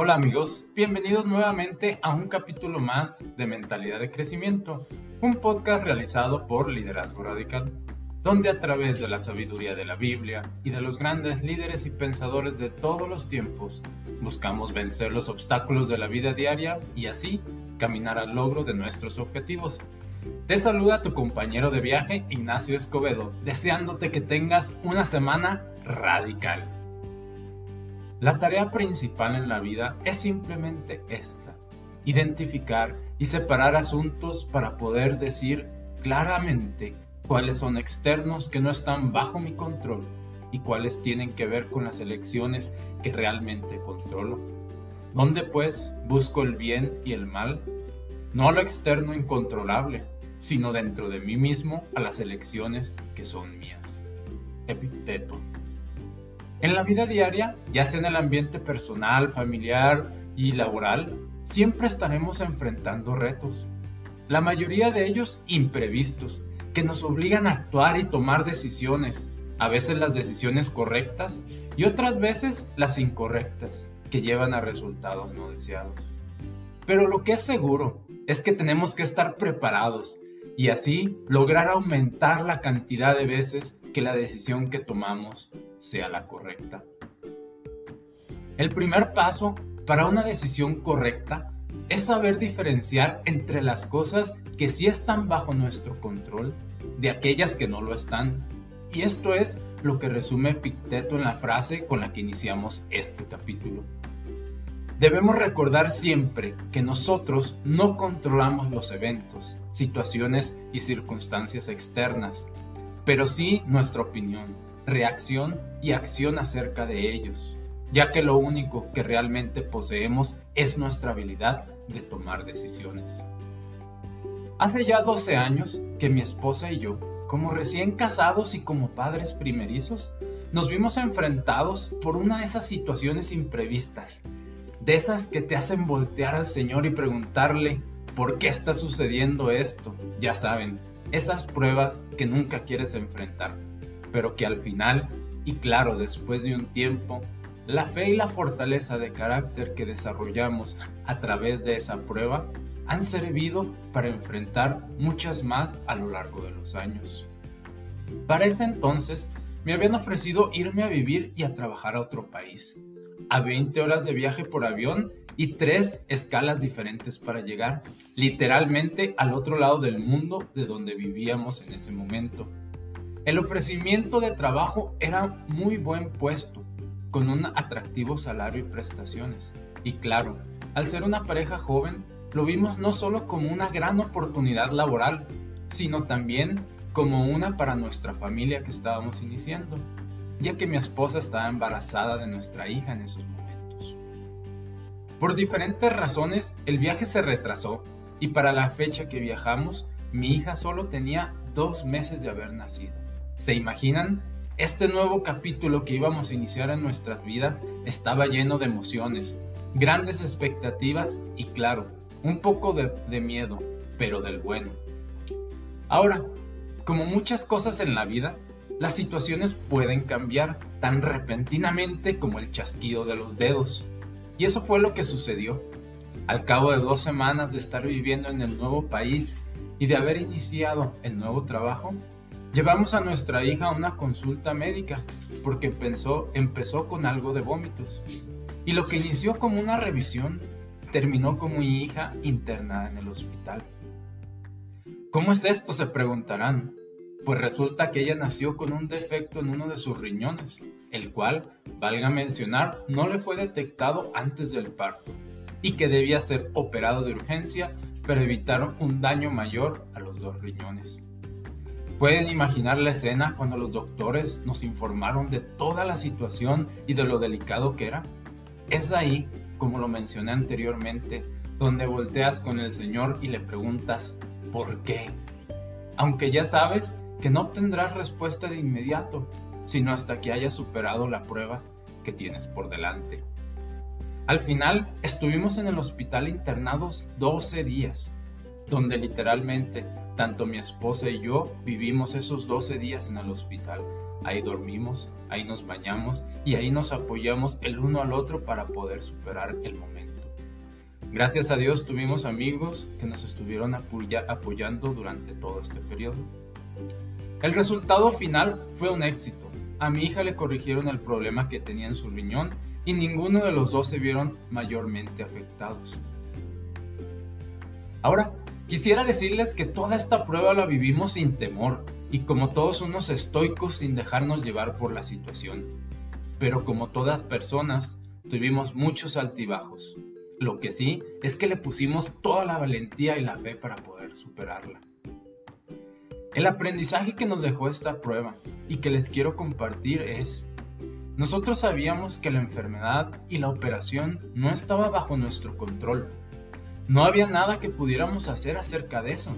Hola amigos, bienvenidos nuevamente a un capítulo más de Mentalidad de Crecimiento, un podcast realizado por Liderazgo Radical, donde a través de la sabiduría de la Biblia y de los grandes líderes y pensadores de todos los tiempos, buscamos vencer los obstáculos de la vida diaria y así caminar al logro de nuestros objetivos. Te saluda tu compañero de viaje Ignacio Escobedo, deseándote que tengas una semana radical. La tarea principal en la vida es simplemente esta, identificar y separar asuntos para poder decir claramente cuáles son externos que no están bajo mi control y cuáles tienen que ver con las elecciones que realmente controlo. ¿Dónde pues busco el bien y el mal? No a lo externo incontrolable, sino dentro de mí mismo a las elecciones que son mías. Epicteto. En la vida diaria, ya sea en el ambiente personal, familiar y laboral, siempre estaremos enfrentando retos. La mayoría de ellos imprevistos, que nos obligan a actuar y tomar decisiones, a veces las decisiones correctas y otras veces las incorrectas, que llevan a resultados no deseados. Pero lo que es seguro es que tenemos que estar preparados y así lograr aumentar la cantidad de veces que la decisión que tomamos sea la correcta. El primer paso para una decisión correcta es saber diferenciar entre las cosas que sí están bajo nuestro control de aquellas que no lo están. Y esto es lo que resume Picteto en la frase con la que iniciamos este capítulo. Debemos recordar siempre que nosotros no controlamos los eventos, situaciones y circunstancias externas, pero sí nuestra opinión, reacción y acción acerca de ellos, ya que lo único que realmente poseemos es nuestra habilidad de tomar decisiones. Hace ya 12 años que mi esposa y yo, como recién casados y como padres primerizos, nos vimos enfrentados por una de esas situaciones imprevistas de esas que te hacen voltear al Señor y preguntarle, ¿por qué está sucediendo esto? Ya saben, esas pruebas que nunca quieres enfrentar, pero que al final, y claro, después de un tiempo, la fe y la fortaleza de carácter que desarrollamos a través de esa prueba han servido para enfrentar muchas más a lo largo de los años. Para ese entonces, me habían ofrecido irme a vivir y a trabajar a otro país a 20 horas de viaje por avión y tres escalas diferentes para llegar literalmente al otro lado del mundo de donde vivíamos en ese momento. El ofrecimiento de trabajo era muy buen puesto, con un atractivo salario y prestaciones. Y claro, al ser una pareja joven, lo vimos no solo como una gran oportunidad laboral, sino también como una para nuestra familia que estábamos iniciando ya que mi esposa estaba embarazada de nuestra hija en esos momentos. Por diferentes razones, el viaje se retrasó y para la fecha que viajamos, mi hija solo tenía dos meses de haber nacido. ¿Se imaginan? Este nuevo capítulo que íbamos a iniciar en nuestras vidas estaba lleno de emociones, grandes expectativas y claro, un poco de, de miedo, pero del bueno. Ahora, como muchas cosas en la vida, las situaciones pueden cambiar tan repentinamente como el chasquido de los dedos. Y eso fue lo que sucedió. Al cabo de dos semanas de estar viviendo en el nuevo país y de haber iniciado el nuevo trabajo, llevamos a nuestra hija a una consulta médica porque pensó, empezó con algo de vómitos. Y lo que inició como una revisión terminó como mi hija internada en el hospital. ¿Cómo es esto? se preguntarán. Pues resulta que ella nació con un defecto en uno de sus riñones, el cual, valga mencionar, no le fue detectado antes del parto y que debía ser operado de urgencia para evitar un daño mayor a los dos riñones. Pueden imaginar la escena cuando los doctores nos informaron de toda la situación y de lo delicado que era. Es ahí, como lo mencioné anteriormente, donde volteas con el Señor y le preguntas, ¿por qué? Aunque ya sabes que no obtendrás respuesta de inmediato, sino hasta que hayas superado la prueba que tienes por delante. Al final estuvimos en el hospital internados 12 días, donde literalmente tanto mi esposa y yo vivimos esos 12 días en el hospital, ahí dormimos, ahí nos bañamos y ahí nos apoyamos el uno al otro para poder superar el momento. Gracias a Dios tuvimos amigos que nos estuvieron apoyando durante todo este periodo. El resultado final fue un éxito. A mi hija le corrigieron el problema que tenía en su riñón y ninguno de los dos se vieron mayormente afectados. Ahora, quisiera decirles que toda esta prueba la vivimos sin temor y como todos unos estoicos sin dejarnos llevar por la situación. Pero como todas personas, tuvimos muchos altibajos. Lo que sí es que le pusimos toda la valentía y la fe para poder superarla. El aprendizaje que nos dejó esta prueba y que les quiero compartir es, nosotros sabíamos que la enfermedad y la operación no estaba bajo nuestro control. No había nada que pudiéramos hacer acerca de eso.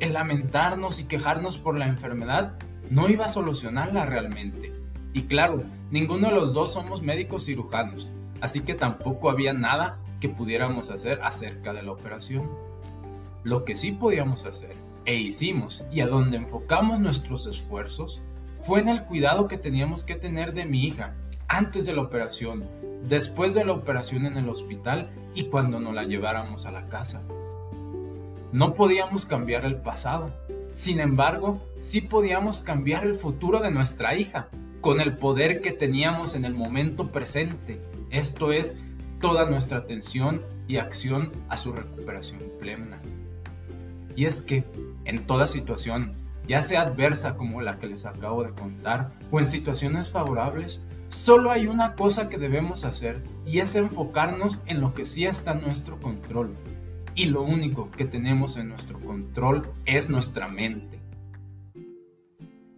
El lamentarnos y quejarnos por la enfermedad no iba a solucionarla realmente. Y claro, ninguno de los dos somos médicos cirujanos, así que tampoco había nada que pudiéramos hacer acerca de la operación. Lo que sí podíamos hacer e hicimos y a donde enfocamos nuestros esfuerzos fue en el cuidado que teníamos que tener de mi hija antes de la operación, después de la operación en el hospital y cuando nos la lleváramos a la casa. No podíamos cambiar el pasado, sin embargo, sí podíamos cambiar el futuro de nuestra hija con el poder que teníamos en el momento presente, esto es, toda nuestra atención y acción a su recuperación plena. Y es que en toda situación, ya sea adversa como la que les acabo de contar, o en situaciones favorables, solo hay una cosa que debemos hacer y es enfocarnos en lo que sí está en nuestro control. Y lo único que tenemos en nuestro control es nuestra mente.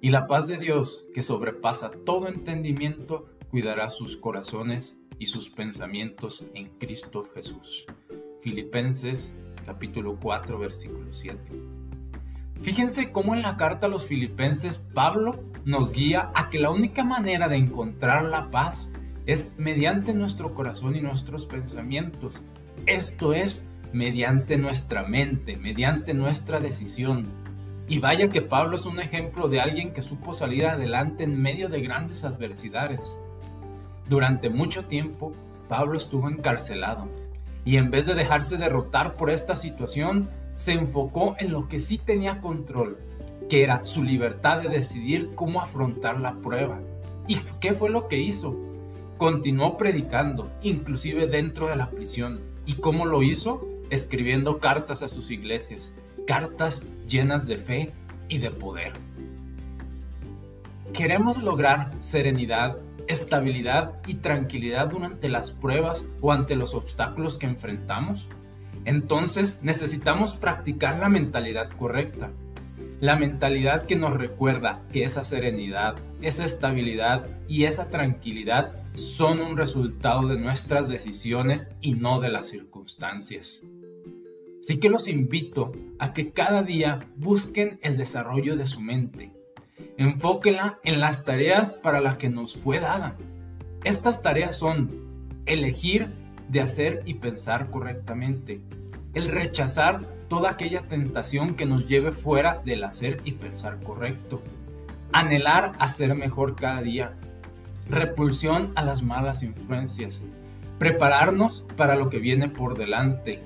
Y la paz de Dios, que sobrepasa todo entendimiento, cuidará sus corazones y sus pensamientos en Cristo Jesús. Filipenses capítulo 4 versículo 7. Fíjense cómo en la carta a los filipenses Pablo nos guía a que la única manera de encontrar la paz es mediante nuestro corazón y nuestros pensamientos. Esto es mediante nuestra mente, mediante nuestra decisión. Y vaya que Pablo es un ejemplo de alguien que supo salir adelante en medio de grandes adversidades. Durante mucho tiempo, Pablo estuvo encarcelado y en vez de dejarse derrotar por esta situación, se enfocó en lo que sí tenía control, que era su libertad de decidir cómo afrontar la prueba. ¿Y qué fue lo que hizo? Continuó predicando, inclusive dentro de la prisión. ¿Y cómo lo hizo? Escribiendo cartas a sus iglesias, cartas llenas de fe y de poder. Queremos lograr serenidad, estabilidad y tranquilidad durante las pruebas o ante los obstáculos que enfrentamos. Entonces necesitamos practicar la mentalidad correcta. La mentalidad que nos recuerda que esa serenidad, esa estabilidad y esa tranquilidad son un resultado de nuestras decisiones y no de las circunstancias. Así que los invito a que cada día busquen el desarrollo de su mente. Enfóquenla en las tareas para las que nos fue dada. Estas tareas son elegir de hacer y pensar correctamente. El rechazar toda aquella tentación que nos lleve fuera del hacer y pensar correcto. Anhelar a ser mejor cada día. Repulsión a las malas influencias. Prepararnos para lo que viene por delante.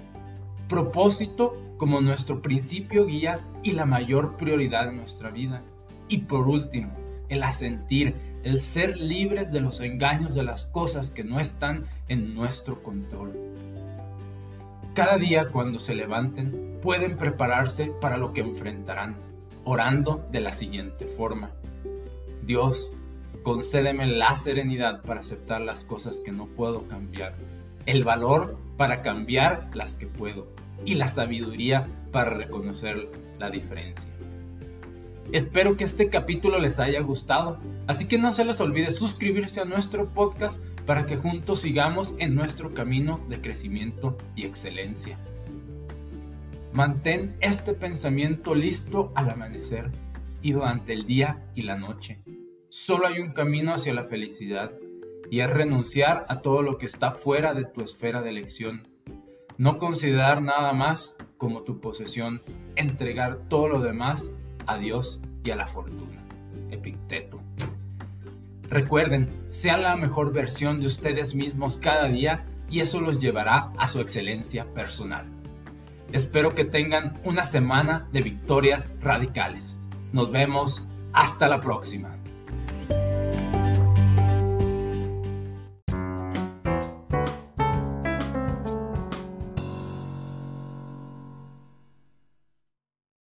Propósito como nuestro principio guía y la mayor prioridad en nuestra vida. Y por último, el asentir, el ser libres de los engaños de las cosas que no están en nuestro control. Cada día cuando se levanten pueden prepararse para lo que enfrentarán, orando de la siguiente forma. Dios, concédeme la serenidad para aceptar las cosas que no puedo cambiar, el valor para cambiar las que puedo y la sabiduría para reconocer la diferencia. Espero que este capítulo les haya gustado, así que no se les olvide suscribirse a nuestro podcast para que juntos sigamos en nuestro camino de crecimiento y excelencia. Mantén este pensamiento listo al amanecer y durante el día y la noche. Solo hay un camino hacia la felicidad y es renunciar a todo lo que está fuera de tu esfera de elección. No considerar nada más como tu posesión, entregar todo lo demás a Dios y a la fortuna. Epicteto. Recuerden, sean la mejor versión de ustedes mismos cada día y eso los llevará a su excelencia personal. Espero que tengan una semana de victorias radicales. Nos vemos hasta la próxima.